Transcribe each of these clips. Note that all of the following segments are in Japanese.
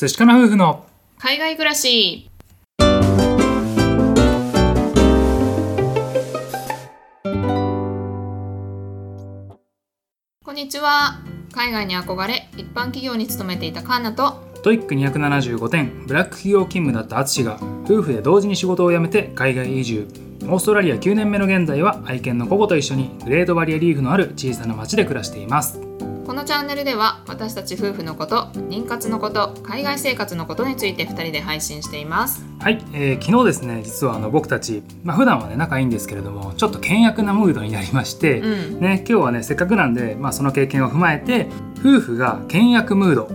寿司かな夫婦の海外暮らし。こんにちは。海外に憧れ一般企業に勤めていたカンナと。 TOEIC 275点ブラック企業勤務だった淳が夫婦で同時に仕事を辞めて海外移住。オーストラリア9年目の現在は愛犬のココと一緒にグレートバリアリーフのある小さな町で暮らしていますこのチャンネルでは私たち夫婦のこと妊活のこと海外生活のことについて2人で配信していますはい、えー昨日ですね実はあの僕たち、まあ普段はね仲いいんですけれどもちょっと険悪なムードになりまして、うんね、今日はねせっかくなんで、まあ、その経験を踏まえて夫婦が険悪ムード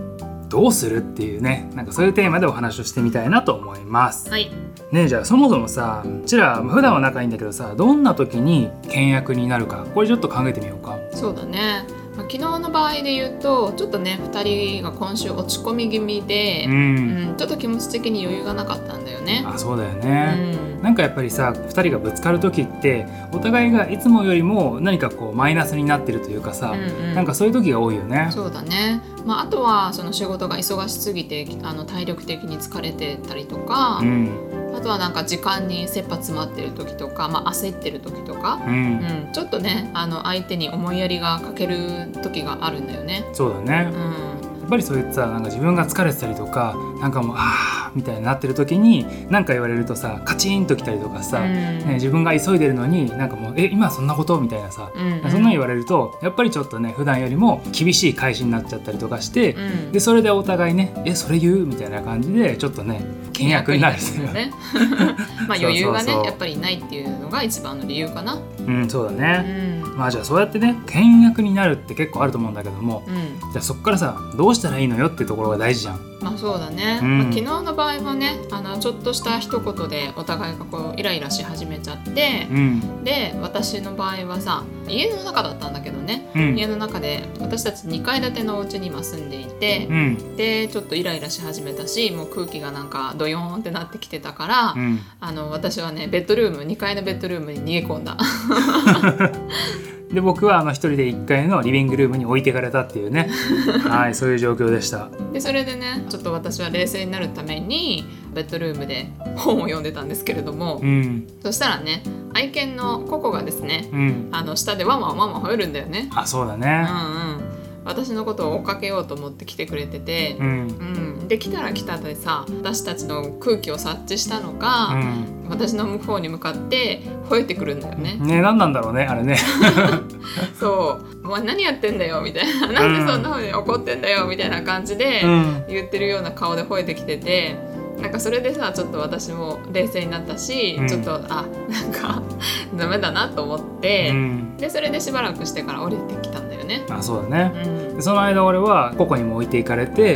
どうするっていうねなんかそういうテーマでお話をしてみたいなと思います。はいねじゃあそもそもさうちらまあ普段は仲いいんだけどさどんな時に険悪になるかこれちょっと考えてみようか。そうだね、まあ、昨日の場合で言うとちょっとね2人が今週落ち込み気味でう、うんんちょっと気持ち的に余裕がなかったんだよね。あそうだようね。んなんかやっぱりさ2人がぶつかる時ってお互いがいつもよりも何かこうマイナスになってるというかさ、うんうんなんかそういう時が多いよね。そうだね、まあ、あとはその仕事が忙しすぎてあの体力的に疲れてたりとか、うんあとはなんか時間に切羽詰まってる時とか、まあ、焦ってる時とか、ううんん、ちょっとねあの相手に思いやりがかける時があるんだよね。そうだね。うんやっぱりそういったなんか自分が疲れてたりとかなんかもうあーみたいになってる時に何か言われるとさカチンときたりとかさ、うんね、自分が急いでるのになんかもう「え今そんなこと?」みたいなさ、うんそんなん言われるとやっぱりちょっとね普段よりも厳しい返しになっちゃったりとかして、うんでそれでお互いね「えそれ言う?」みたいな感じでちょっとね険悪になるんだよねまあ余裕がねそうそうそうやっぱりないっていうのが一番の理由かな。うんそうだうね、ん。まあじゃあそうやってね険悪になるって結構あると思うんだけどもうん。じゃあそっからさどうしたらいいのよってところが大事じゃん。まあそうだね、うん。まあ、昨日の場合はねあのちょっとした一言でお互いがこうイライラし始めちゃってう、ん。で私の場合はさ家の中だったんだけどね、うん。家の中で私たち2階建てのお家に今住んでいてう、ん。でちょっとイライラし始めたしもう空気がなんかドヨーンってなってきてたから、うん。あの私はねベッドルーム2階のベッドルームに逃げ込んだで僕はあの一人で1階のリビングルームに置いてかれたっていうね。はいそういう状況でした。でそれでねちょっと私は冷静になるためにベッドルームで本を読んでたんですけれども、うん。そしたらね愛犬のココがですねうん。あの下でワンワンワンワン吠えるんだよね。あそうだうんねうん。私のことを追っかけようと思って来てくれててう、ん。うん、で来たら来たでさ私たちの空気を察知したのか、うん。私の向こうに向かって吠えてくるんだよね。ね何なんだろうねあれね。そう「お前何やってんだよ」みたいな「なんでそんな風に怒ってんだよ」みたいな感じでうん。言ってるような顔で吠えてきてて。なんかそれでさちょっと私も冷静になったし、うん。ちょっとあなんかダメだなと思って、うん。でそれでしばらくしてから降りてきたんだよね。あそうだねその間俺はココにも置いていかれて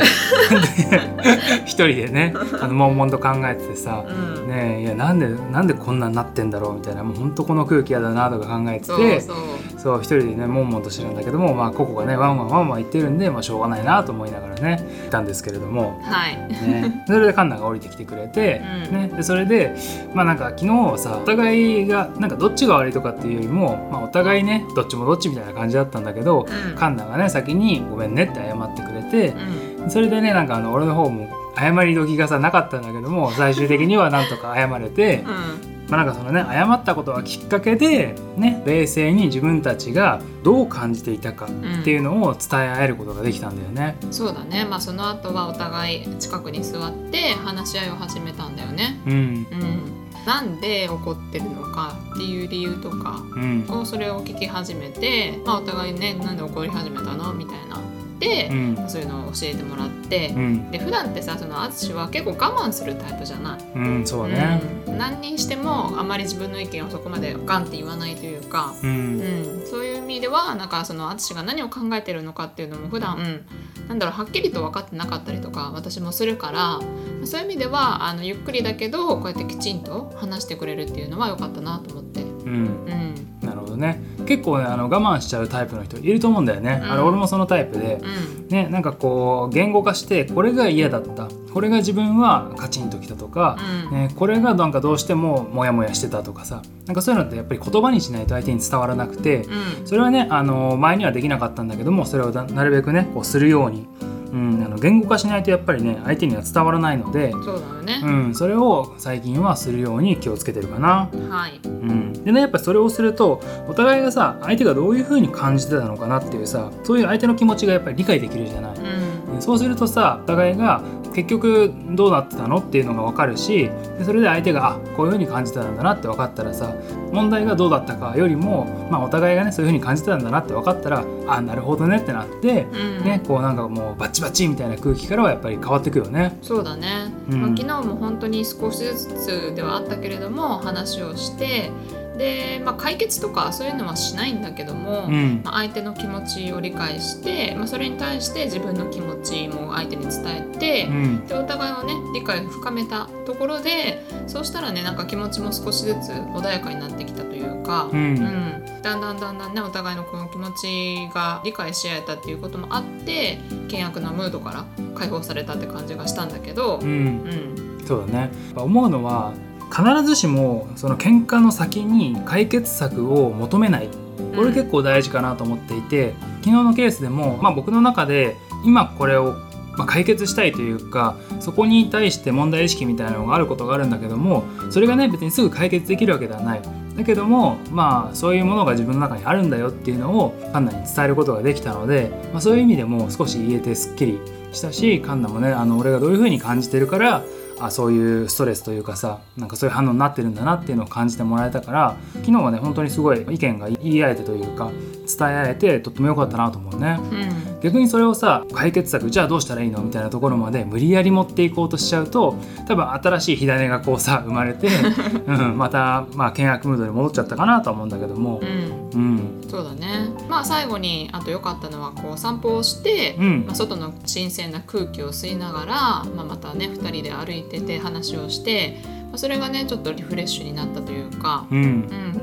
で一人でねあの悶々と考えててさうん。ねえいやなんでなんでこんなになってんだろうみたいなもうほんとこの空気やだなとか考えててそうそう。そう一人でね悶々としてるんだけどもまあココがねワンワンワンワン言ってるんでまあしょうがないなと思いながらねいたんですけれども。はい。ね、それでカンナが降りてきてくれて、うん。ね、でそれでまあなんか昨日はさお互いがなんかどっちが悪いとかっていうよりも、まあ、お互いねどっちもどっちみたいな感じだったんだけど、うん。カンナがね先に「ごめんね」って謝ってくれてう、ん。それでねなんかあの俺の方も謝り時がさなかったんだけども最終的にはなんとか謝れて、うん。まあ、なんかそのね謝ったことがきっかけで、ね、冷静に自分たちがどう感じていたかっていうのを伝え合えることができたんだよね。そうだね。まあその後はお互い近くに座って話し合いを始めたんだよね。うん。うん、なんで怒ってるのかっていう理由とかうん。をそれを聞き始めて、まあ、お互いねなんで怒り始めたのみたいな。でう、ん。そういうのを教えてもらってう、ん。で普段ってさその淳は結構我慢するタイプじゃない。うん、そうね。うん、何にしてもあまり自分の意見をそこまでガンって言わないというか、うん。うん、そういう意味ではなんかその淳が何を考えてるのかっていうのも普段なんだろうはっきりと分かってなかったりとか私もするからそういう意味ではあのゆっくりだけどこうやってきちんと話してくれるっていうのは良かったなと思って。うん。うん。なるほどね結構ねあの我慢しちゃうタイプの人いると思うんだよね、うん。あれ俺もそのタイプで、うん。ね、なんかこう言語化してこれが嫌だった。これが自分はカチンときたとか、うん。ね、これがなんかどうしてもモヤモヤしてたとかさ。なんかそういうのってやっぱり言葉にしないと相手に伝わらなくて。うん。それはねあの前にはできなかったんだけどもそれをななるべくねこうするようにうん、あの言語化しないとやっぱりね相手には伝わらないので、そうだよね、うん、それを最近はするように気をつけてるかな。はい。うん、でねやっぱりそれをするとお互いがさ相手がどういう風に感じてたのかなっていうさそういう相手の気持ちがやっぱり理解できるじゃない。うん。そうするとさお互いが結局どうなってたのっていうのが分かるしでそれで相手があこういう風に感じてたんだなって分かったらさ問題がどうだったかよりも、まあ、お互いがねそういう風に感じてたんだなって分かったらあなるほどねってなって、うん。ね、こうなんかもうバッチバチみたいな空気からはやっぱり変わってくよね。そうだね、うん。まあ、昨日も本当に少しずつではあったけれども話をしてで、まあ、解決とかそういうのはしないんだけども、うん。まあ、相手の気持ちを理解して、まあ、それに対して自分の気持ちも相手に伝えて、うん。でお互いをね理解を深めたところでそうしたらねなんか気持ちも少しずつ穏やかになってきたというか、うん。うん。だんだんだんだんねお互いのこの気持ちが理解し合えたっていうこともあって険悪なムードから解放されたって感じがしたんだけどう、ん。うん。そうだね。思うのは必ずしもその喧嘩の先に解決策を求めない。これ結構大事かなと思っていて、昨日のケースでも、まあ、僕の中で今これをまあ解決したいというかそこに対して問題意識みたいなのがあることがあるんだけどもそれがね別にすぐ解決できるわけではない。だけどもまあそういうものが自分の中にあるんだよっていうのをカンナに伝えることができたので、まあ、そういう意味でも少し言えてすっきりしたしカンナもねあの俺がどういうふうに感じてるからあそういうストレスというかさなんかそういう反応になってるんだなっていうのを感じてもらえたから昨日はね本当にすごい意見が言い合えてというか伝え合えてとっても良かったなと思うね。うん。逆にそれをさ解決策じゃあどうしたらいいのみたいなところまで無理やり持っていこうとしちゃうと多分新しい火種がこうさ生まれて、うん、またまあ険悪ムードに戻っちゃったかなとは思うんだけども。う、ん。うん。そうだね。まあ最後にあと良かったのはこう散歩をして、うん。まあ、外の新鮮な空気を吸いながら、まあ、またね2人で歩いてて話をして、まあ、それがねちょっとリフレッシュになったというか、うん。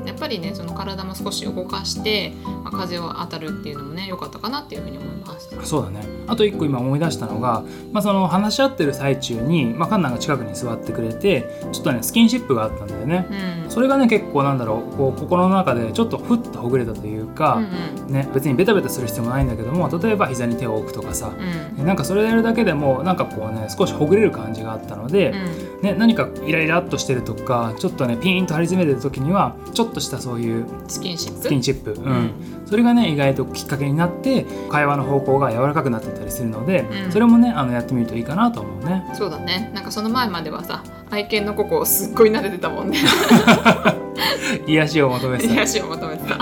うん、やっぱりねその体も少し動かして、まあ、風を当たるっていうのもね良かったかなっていうふうに思います。そうだね。あと一個今思い出したのが、まあ、その話し合ってる最中に、まあ、カンナが近くに座ってくれてちょっとねスキンシップがあったんだよね。うん。それがね結構なんだろうこう心の中でちょっとふっとほぐれたというか、うんね、別にベタベタする必要もないんだけども例えば膝に手を置くとかさ、うん。なんかそれやるだけでもなんかこうね少しほぐれる感じがあったので、うんね、何かイライラっとしてるとかちょっとねピーンと張り詰めてる時にはちょっとしたそういうスキンシップ？スキンシップ、うん。うん。それがね意外ときっかけになって会話の方向が柔らかくなってたりするので、うん。それもねあのやってみるといいかなと思うね。そうだね。なんかその前まではさ愛犬のココをすっごい撫でてたもんね。癒しを求めてた。癒しを求めてた。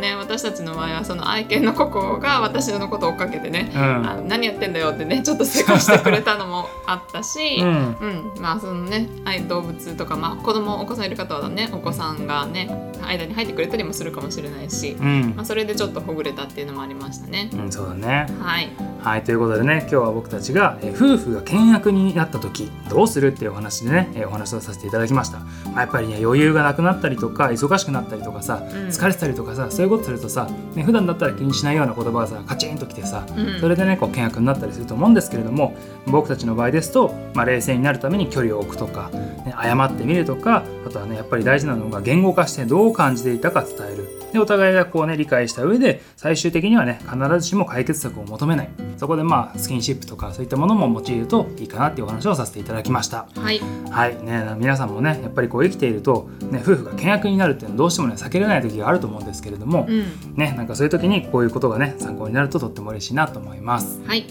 ね私たちの場合はその愛犬のココが私のことを追っかけてね、うん。あの何やってんだよってねちょっとせかしてくれたのもあったし、うん。うん。まあそのね愛動物とか、まあ、子供お子さんいる方はねお子さんがね間に入ってくれたりもするかもしれないし、うん。まあ、それでちょっとほぐれたっていうのもありましたね。うん、そうだね。はい、はいということでね今日は僕たちが、えー夫婦が険悪になった時どうするっていうお話でね、えーお話をさせていただきました、まあ、やっぱりね余裕がなくなったりとか忙しくなったりとかさ、うん。疲れてたりとかさそういうことするとさ、ね、普段だったら気にしないような言葉がさカチンときてさ、うん。それでねこう険悪になったりすると思うんですけれども僕たちの場合ですと、まあ、冷静になるために距離を置くとか、ね、謝ってみるとかあとはねやっぱり大事なのが言語化してどう感じていたか伝えるでお互いがこうね理解した上で最終的にはね必ずしも解決策を求めない。そこでまあスキンシップとかそういったものも用いるといいかなっていうお話をさせていただきました。はい。はい。ね、皆さんもねやっぱりこう生きていると、ね、夫婦が険悪になるっていうのはどうしてもね避けれない時があると思うんですけれども、うん。ね、なんかそういう時にこういうことがね参考になるととっても嬉しいなと思います。はい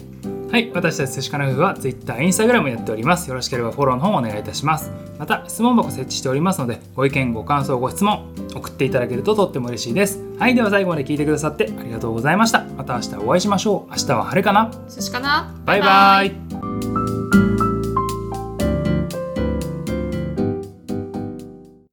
はい、私たち寿司かな夫婦は Twitter、Instagram やっております。よろしければフォローの方もお願いいたします。また質問箱設置しておりますのでご意見、ご感想、ご質問送っていただけるととっても嬉しいです。はい、では最後まで聞いてくださってありがとうございました。また明日お会いしましょう。明日は晴れかな？寿司かな？バイバイ